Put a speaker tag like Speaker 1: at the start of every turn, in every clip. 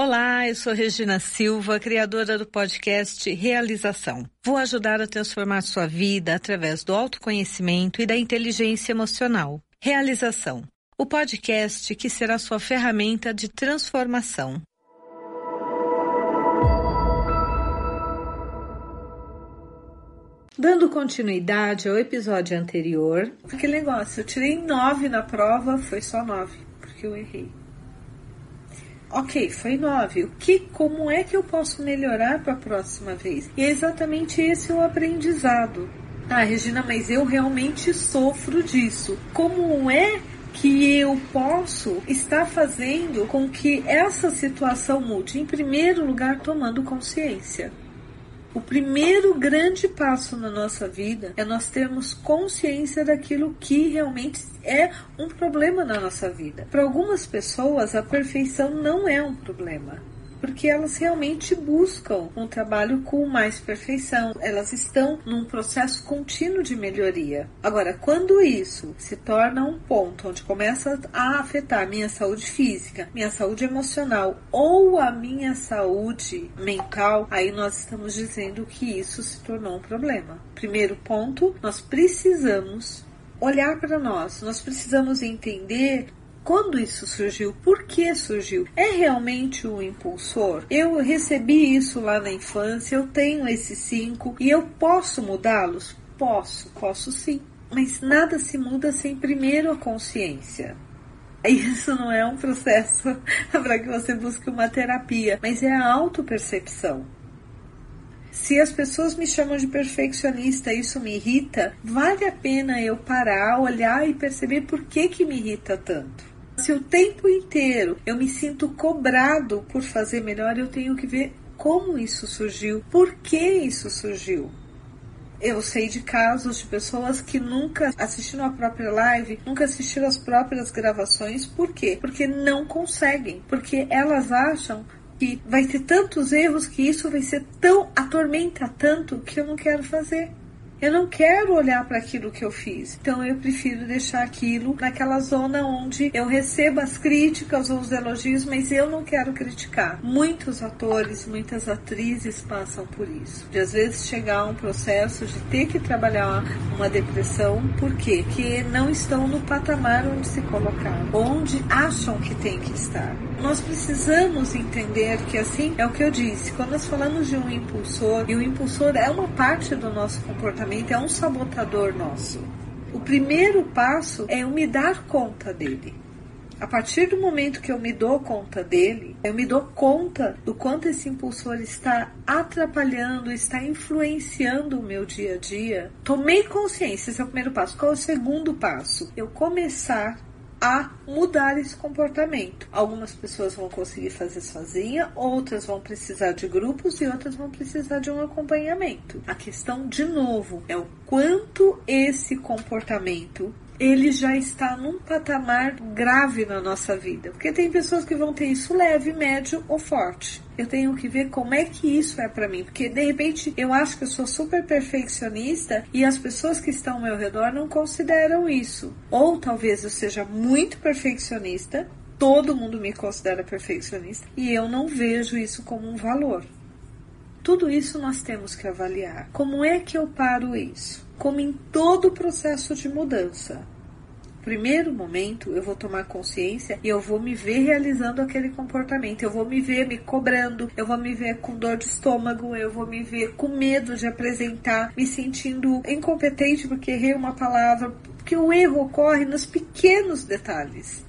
Speaker 1: Olá, eu sou Regina Silva, criadora do podcast Realização. Vou ajudar a transformar sua vida através do autoconhecimento e da inteligência emocional. Realização, o podcast que será sua ferramenta de transformação. Dando continuidade ao episódio anterior, aquele negócio, eu tirei nove na prova, foi só nove, porque eu errei. Ok, foi nove. O que, como é que eu posso melhorar para a próxima vez? E é exatamente esse o aprendizado. Ah, Regina, mas eu realmente sofro disso. Como é que eu posso estar fazendo com que essa situação mude? Em primeiro lugar, tomando consciência. O primeiro grande passo na nossa vida é nós termos consciência daquilo que realmente é um problema na nossa vida. Para algumas pessoas, a perfeição não é um problema porque elas realmente buscam um trabalho com mais perfeição, elas estão num processo contínuo de melhoria. Agora, quando isso se torna um ponto onde começa a afetar minha saúde física, minha saúde emocional ou a minha saúde mental, aí nós estamos dizendo que isso se tornou um problema. Primeiro ponto, nós precisamos olhar para nós. Nós precisamos entender quando isso surgiu? Por que surgiu? É realmente o um impulsor? Eu recebi isso lá na infância, eu tenho esses cinco e eu posso mudá-los? Posso, posso sim. Mas nada se muda sem primeiro a consciência. Isso não é um processo para que você busque uma terapia, mas é a autopercepção. Se as pessoas me chamam de perfeccionista isso me irrita, vale a pena eu parar, olhar e perceber por que, que me irrita tanto. Se o tempo inteiro eu me sinto cobrado por fazer melhor, eu tenho que ver como isso surgiu, por que isso surgiu. Eu sei de casos de pessoas que nunca assistiram a própria live, nunca assistiram as próprias gravações. Por quê? Porque não conseguem. Porque elas acham que vai ter tantos erros que isso vai ser tão atormenta tanto que eu não quero fazer. Eu não quero olhar para aquilo que eu fiz. Então eu prefiro deixar aquilo naquela zona onde eu recebo as críticas ou os elogios, mas eu não quero criticar. Muitos atores, muitas atrizes passam por isso. De às vezes chegar a um processo de ter que trabalhar uma depressão, por quê? Porque não estão no patamar onde se colocaram, onde acham que tem que estar. Nós precisamos entender que assim é o que eu disse, quando nós falamos de um impulsor, e o impulsor é uma parte do nosso comportamento é um sabotador nosso. O primeiro passo é eu me dar conta dele. A partir do momento que eu me dou conta dele, eu me dou conta do quanto esse impulsor está atrapalhando, está influenciando o meu dia a dia. Tomei consciência, esse é o primeiro passo. Qual é o segundo passo? Eu começar a mudar esse comportamento. Algumas pessoas vão conseguir fazer sozinha, outras vão precisar de grupos e outras vão precisar de um acompanhamento. A questão, de novo, é o quanto esse comportamento ele já está num patamar grave na nossa vida. Porque tem pessoas que vão ter isso leve, médio ou forte. Eu tenho que ver como é que isso é para mim, porque de repente eu acho que eu sou super perfeccionista e as pessoas que estão ao meu redor não consideram isso. Ou talvez eu seja muito perfeccionista, todo mundo me considera perfeccionista e eu não vejo isso como um valor. Tudo isso nós temos que avaliar. Como é que eu paro isso? Como em todo o processo de mudança. Primeiro momento, eu vou tomar consciência e eu vou me ver realizando aquele comportamento. Eu vou me ver me cobrando, eu vou me ver com dor de estômago, eu vou me ver com medo de apresentar, me sentindo incompetente porque errei uma palavra, porque o erro ocorre nos pequenos detalhes.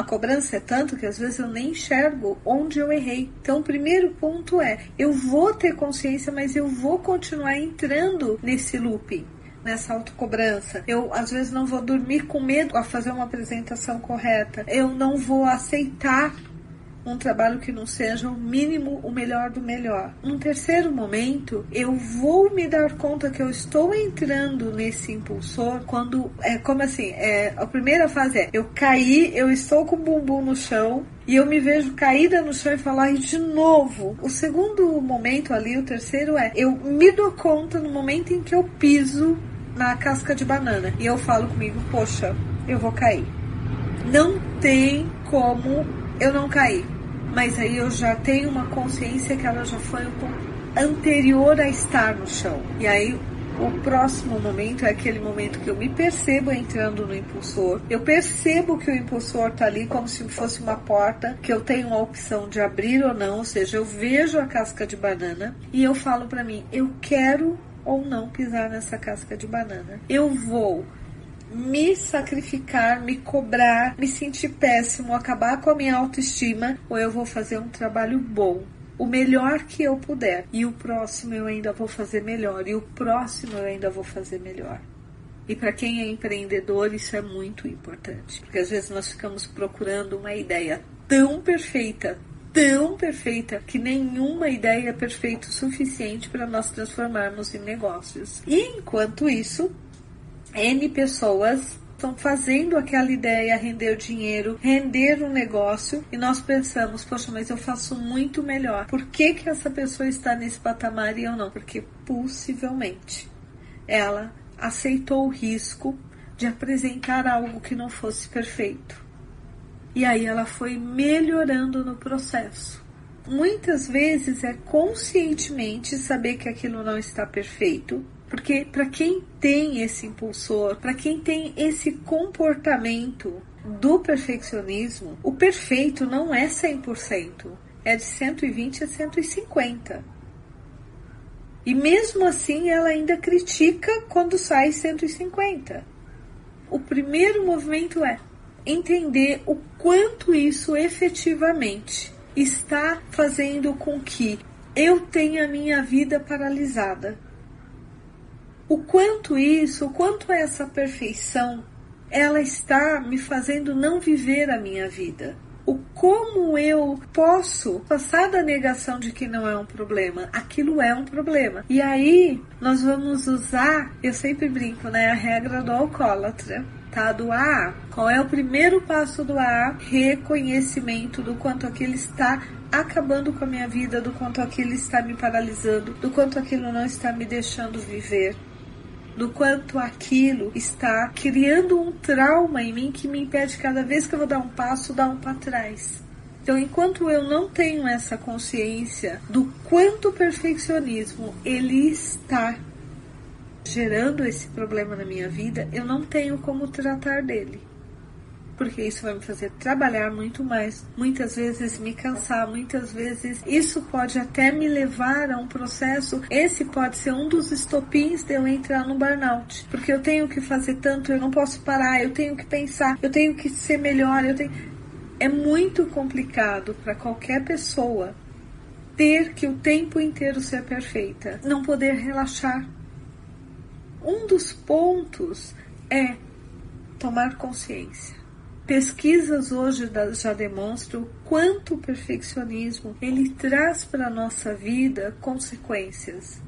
Speaker 1: A cobrança é tanto que às vezes eu nem enxergo onde eu errei. Então, o primeiro ponto é: eu vou ter consciência, mas eu vou continuar entrando nesse looping nessa autocobrança. Eu às vezes não vou dormir com medo a fazer uma apresentação correta. Eu não vou aceitar um trabalho que não seja o mínimo, o melhor do melhor. Num terceiro momento, eu vou me dar conta que eu estou entrando nesse impulsor quando é como assim, é, a primeira fase é eu caí, eu estou com o bumbum no chão, e eu me vejo caída no chão e falar de novo. O segundo momento ali, o terceiro é eu me dou conta no momento em que eu piso na casca de banana e eu falo comigo, poxa, eu vou cair. Não tem como eu não caí. Mas aí eu já tenho uma consciência que ela já foi um pouco anterior a estar no chão. E aí o próximo momento é aquele momento que eu me percebo entrando no impulsor. Eu percebo que o impulsor está ali como se fosse uma porta, que eu tenho a opção de abrir ou não, ou seja, eu vejo a casca de banana e eu falo para mim, eu quero ou não pisar nessa casca de banana. Eu vou me sacrificar, me cobrar, me sentir péssimo, acabar com a minha autoestima, ou eu vou fazer um trabalho bom, o melhor que eu puder. E o próximo eu ainda vou fazer melhor, e o próximo eu ainda vou fazer melhor. E para quem é empreendedor, isso é muito importante, porque às vezes nós ficamos procurando uma ideia tão perfeita, tão perfeita que nenhuma ideia é perfeita o suficiente para nós transformarmos em negócios. E enquanto isso, N pessoas estão fazendo aquela ideia render dinheiro, render um negócio e nós pensamos, poxa, mas eu faço muito melhor. Por que, que essa pessoa está nesse patamar e eu não? Porque possivelmente ela aceitou o risco de apresentar algo que não fosse perfeito. E aí ela foi melhorando no processo. Muitas vezes é conscientemente saber que aquilo não está perfeito, porque para quem tem esse impulsor, para quem tem esse comportamento do perfeccionismo, o perfeito não é 100%, é de 120 a 150. E mesmo assim ela ainda critica quando sai 150. O primeiro movimento é entender o quanto isso efetivamente está fazendo com que eu tenha a minha vida paralisada o quanto isso, o quanto essa perfeição, ela está me fazendo não viver a minha vida. O como eu posso passar da negação de que não é um problema, aquilo é um problema. E aí nós vamos usar, eu sempre brinco, né, a regra do alcoólatra tá? Do AA. Qual é o primeiro passo do AA? Reconhecimento do quanto aquilo está acabando com a minha vida, do quanto aquilo está me paralisando, do quanto aquilo não está me deixando viver do quanto aquilo está criando um trauma em mim que me impede cada vez que eu vou dar um passo, dar um para trás. Então, enquanto eu não tenho essa consciência do quanto o perfeccionismo ele está gerando esse problema na minha vida, eu não tenho como tratar dele porque isso vai me fazer trabalhar muito mais, muitas vezes me cansar, muitas vezes isso pode até me levar a um processo. Esse pode ser um dos estopins de eu entrar no burnout, porque eu tenho que fazer tanto, eu não posso parar, eu tenho que pensar, eu tenho que ser melhor, eu tenho. É muito complicado para qualquer pessoa ter que o tempo inteiro ser perfeita, não poder relaxar. Um dos pontos é tomar consciência. Pesquisas hoje já demonstram quanto o perfeccionismo ele traz para a nossa vida consequências.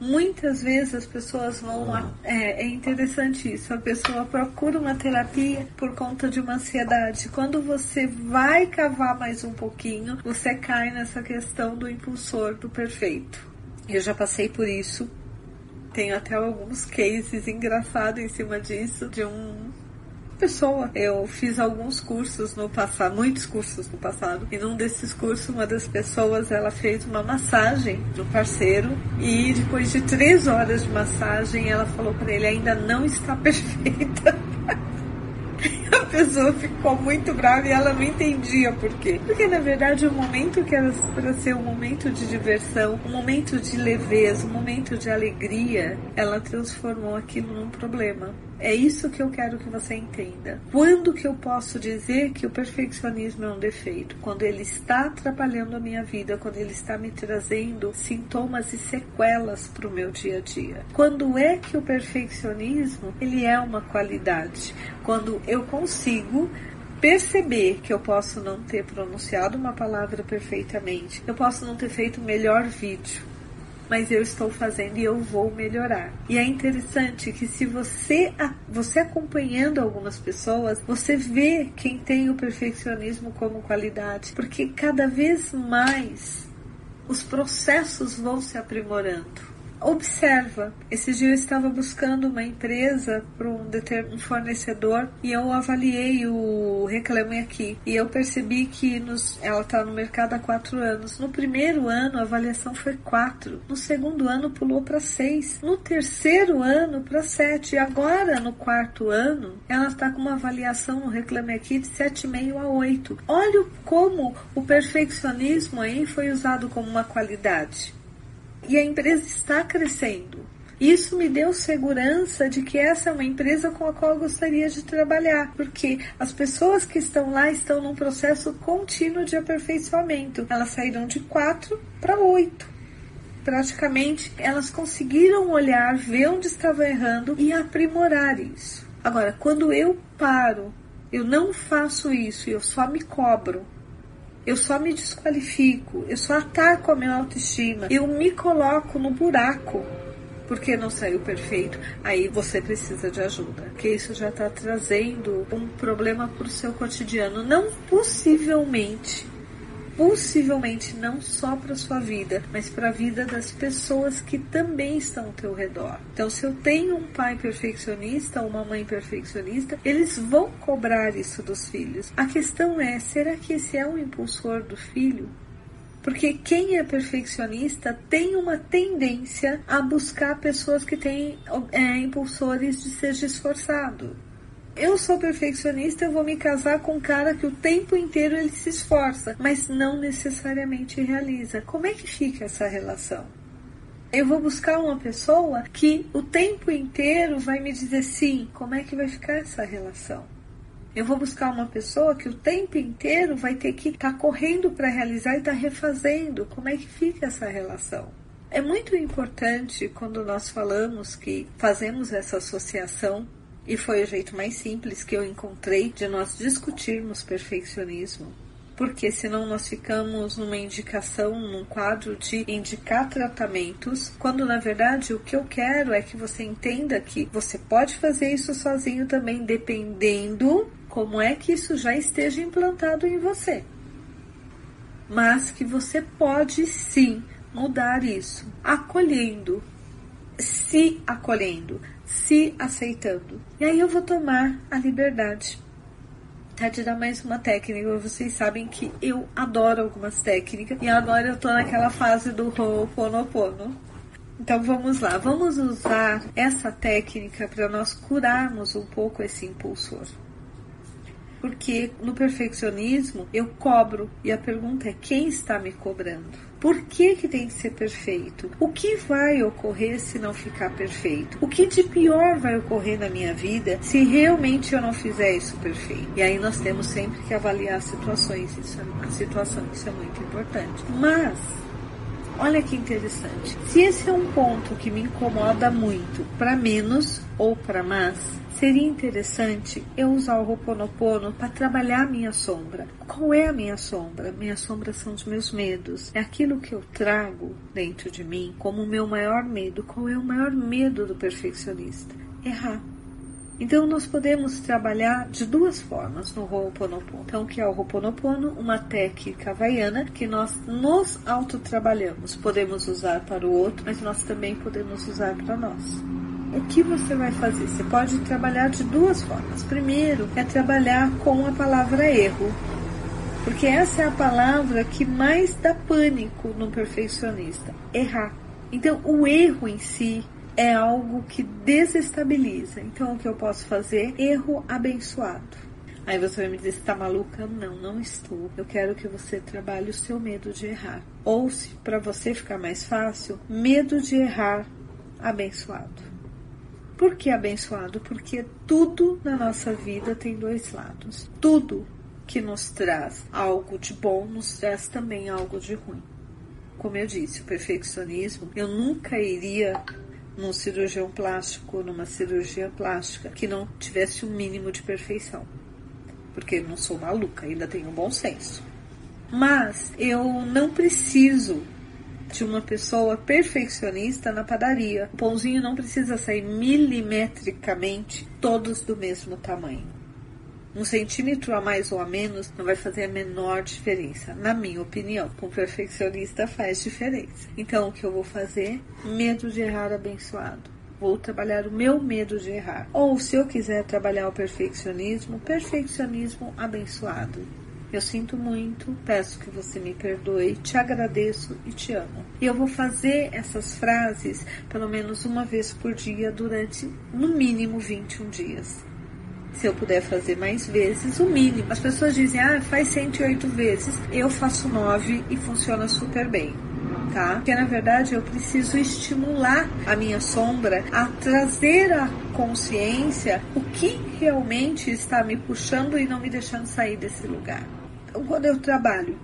Speaker 1: Muitas vezes as pessoas vão. É, é interessante isso. A pessoa procura uma terapia por conta de uma ansiedade. Quando você vai cavar mais um pouquinho, você cai nessa questão do impulsor do perfeito. Eu já passei por isso. Tenho até alguns cases engraçados em cima disso, de um pessoa. Eu fiz alguns cursos no passado, muitos cursos no passado, e num desses cursos uma das pessoas ela fez uma massagem do parceiro e depois de três horas de massagem ela falou para ele ainda não está perfeita. a pessoa ficou muito brava e ela não entendia por quê. Porque na verdade o momento que era para ser um momento de diversão, um momento de leveza, um momento de alegria, ela transformou aquilo num problema. É isso que eu quero que você entenda. Quando que eu posso dizer que o perfeccionismo é um defeito? Quando ele está atrapalhando a minha vida, quando ele está me trazendo sintomas e sequelas para o meu dia a dia. Quando é que o perfeccionismo ele é uma qualidade? Quando eu consigo perceber que eu posso não ter pronunciado uma palavra perfeitamente, eu posso não ter feito o melhor vídeo, mas eu estou fazendo e eu vou melhorar. E é interessante que se você você acompanhando algumas pessoas, você vê quem tem o perfeccionismo como qualidade, porque cada vez mais os processos vão se aprimorando. Observa. Esse dia eu estava buscando uma empresa para um, um fornecedor e eu avaliei o Reclame Aqui. E eu percebi que nos, ela está no mercado há quatro anos. No primeiro ano a avaliação foi quatro. No segundo ano pulou para seis. No terceiro ano para sete. E agora no quarto ano ela está com uma avaliação no Reclame Aqui de 7,5 a 8. Olha como o perfeccionismo aí foi usado como uma qualidade e a empresa está crescendo. Isso me deu segurança de que essa é uma empresa com a qual eu gostaria de trabalhar, porque as pessoas que estão lá estão num processo contínuo de aperfeiçoamento. Elas saíram de quatro para oito. Praticamente, elas conseguiram olhar, ver onde estavam errando e aprimorar isso. Agora, quando eu paro, eu não faço isso, eu só me cobro eu só me desqualifico, eu só ataco a minha autoestima, eu me coloco no buraco porque não saiu perfeito, aí você precisa de ajuda. Que isso já está trazendo um problema para o seu cotidiano. Não possivelmente possivelmente não só para sua vida, mas para a vida das pessoas que também estão ao teu redor. Então, se eu tenho um pai perfeccionista ou uma mãe perfeccionista, eles vão cobrar isso dos filhos. A questão é, será que esse é o impulsor do filho? Porque quem é perfeccionista tem uma tendência a buscar pessoas que têm é, impulsores de ser esforçado eu sou perfeccionista, eu vou me casar com um cara que o tempo inteiro ele se esforça, mas não necessariamente realiza. Como é que fica essa relação? Eu vou buscar uma pessoa que o tempo inteiro vai me dizer sim. Como é que vai ficar essa relação? Eu vou buscar uma pessoa que o tempo inteiro vai ter que estar tá correndo para realizar e estar tá refazendo. Como é que fica essa relação? É muito importante quando nós falamos que fazemos essa associação e foi o jeito mais simples que eu encontrei de nós discutirmos perfeccionismo. Porque senão nós ficamos numa indicação, num quadro de indicar tratamentos, quando na verdade o que eu quero é que você entenda que você pode fazer isso sozinho também, dependendo como é que isso já esteja implantado em você. Mas que você pode sim mudar isso, acolhendo, se acolhendo, se aceitando. E aí eu vou tomar a liberdade tá, de dar mais uma técnica. Vocês sabem que eu adoro algumas técnicas e agora eu tô naquela fase do Ho'oponopono. Então vamos lá, vamos usar essa técnica para nós curarmos um pouco esse impulsor. Porque no perfeccionismo eu cobro e a pergunta é quem está me cobrando? Por que, que tem que ser perfeito? O que vai ocorrer se não ficar perfeito? O que de pior vai ocorrer na minha vida se realmente eu não fizer isso perfeito? E aí nós temos sempre que avaliar as situações, isso, é, a situação, isso é muito importante. Mas Olha que interessante. Se esse é um ponto que me incomoda muito, para menos ou para mais, Seria interessante eu usar o Ho'oponopono para trabalhar a minha sombra. Qual é a minha sombra? Minha sombra são os meus medos. É aquilo que eu trago dentro de mim como o meu maior medo. Qual é o maior medo do perfeccionista? Errar. Então nós podemos trabalhar de duas formas no Ho'oponopono. Então, que é o Ho'oponopono, uma técnica havaiana que nós nos autotrabalhamos. Podemos usar para o outro, mas nós também podemos usar para nós o que você vai fazer? Você pode trabalhar de duas formas. Primeiro é trabalhar com a palavra erro, porque essa é a palavra que mais dá pânico no perfeccionista: errar. Então, o erro em si é algo que desestabiliza. Então, o que eu posso fazer? Erro abençoado. Aí você vai me dizer, está maluca? Não, não estou. Eu quero que você trabalhe o seu medo de errar. Ou se para você ficar mais fácil, medo de errar abençoado. Por que abençoado? Porque tudo na nossa vida tem dois lados. Tudo que nos traz algo de bom nos traz também algo de ruim. Como eu disse, o perfeccionismo, eu nunca iria num cirurgião plástico, numa cirurgia plástica que não tivesse o um mínimo de perfeição. Porque não sou maluca, ainda tenho bom senso. Mas eu não preciso de uma pessoa perfeccionista na padaria. O pãozinho não precisa sair milimetricamente todos do mesmo tamanho. Um centímetro a mais ou a menos não vai fazer a menor diferença, na minha opinião. Com um perfeccionista faz diferença. Então, o que eu vou fazer? Medo de errar abençoado. Vou trabalhar o meu medo de errar. Ou, se eu quiser trabalhar o perfeccionismo, perfeccionismo abençoado. Eu sinto muito, peço que você me perdoe, te agradeço e te amo. E eu vou fazer essas frases pelo menos uma vez por dia durante no mínimo 21 dias. Se eu puder fazer mais vezes, o mínimo. As pessoas dizem, ah, faz 108 vezes. Eu faço 9 e funciona super bem. Tá? Porque na verdade eu preciso estimular a minha sombra a trazer à consciência o que realmente está me puxando e não me deixando sair desse lugar. Então, quando eu trabalho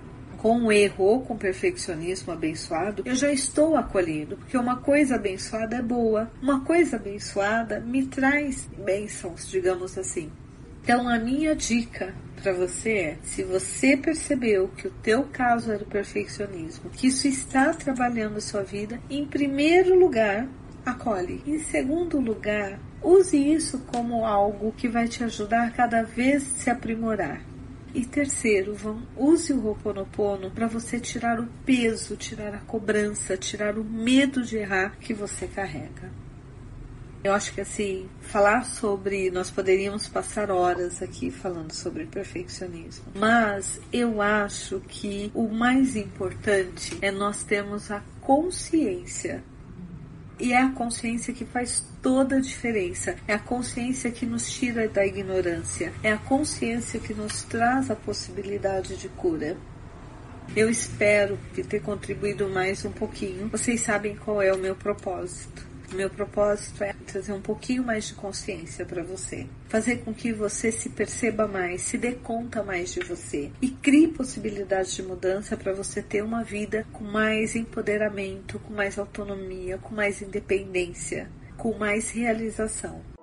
Speaker 1: com o erro com perfeccionismo abençoado, eu já estou acolhendo, porque uma coisa abençoada é boa, uma coisa abençoada me traz bênçãos, digamos assim. Então, a minha dica para você é: se você percebeu que o teu caso era o perfeccionismo, que isso está trabalhando a sua vida, em primeiro lugar, acolhe. Em segundo lugar, use isso como algo que vai te ajudar cada vez se aprimorar. E terceiro, vão, use o Ho'oponopono para você tirar o peso, tirar a cobrança, tirar o medo de errar que você carrega. Eu acho que assim, falar sobre. Nós poderíamos passar horas aqui falando sobre perfeccionismo. Mas eu acho que o mais importante é nós termos a consciência e é a consciência que faz toda a diferença. É a consciência que nos tira da ignorância. É a consciência que nos traz a possibilidade de cura. Eu espero ter contribuído mais um pouquinho. Vocês sabem qual é o meu propósito. Meu propósito é trazer um pouquinho mais de consciência para você, fazer com que você se perceba mais, se dê conta mais de você e crie possibilidades de mudança para você ter uma vida com mais empoderamento, com mais autonomia, com mais independência, com mais realização.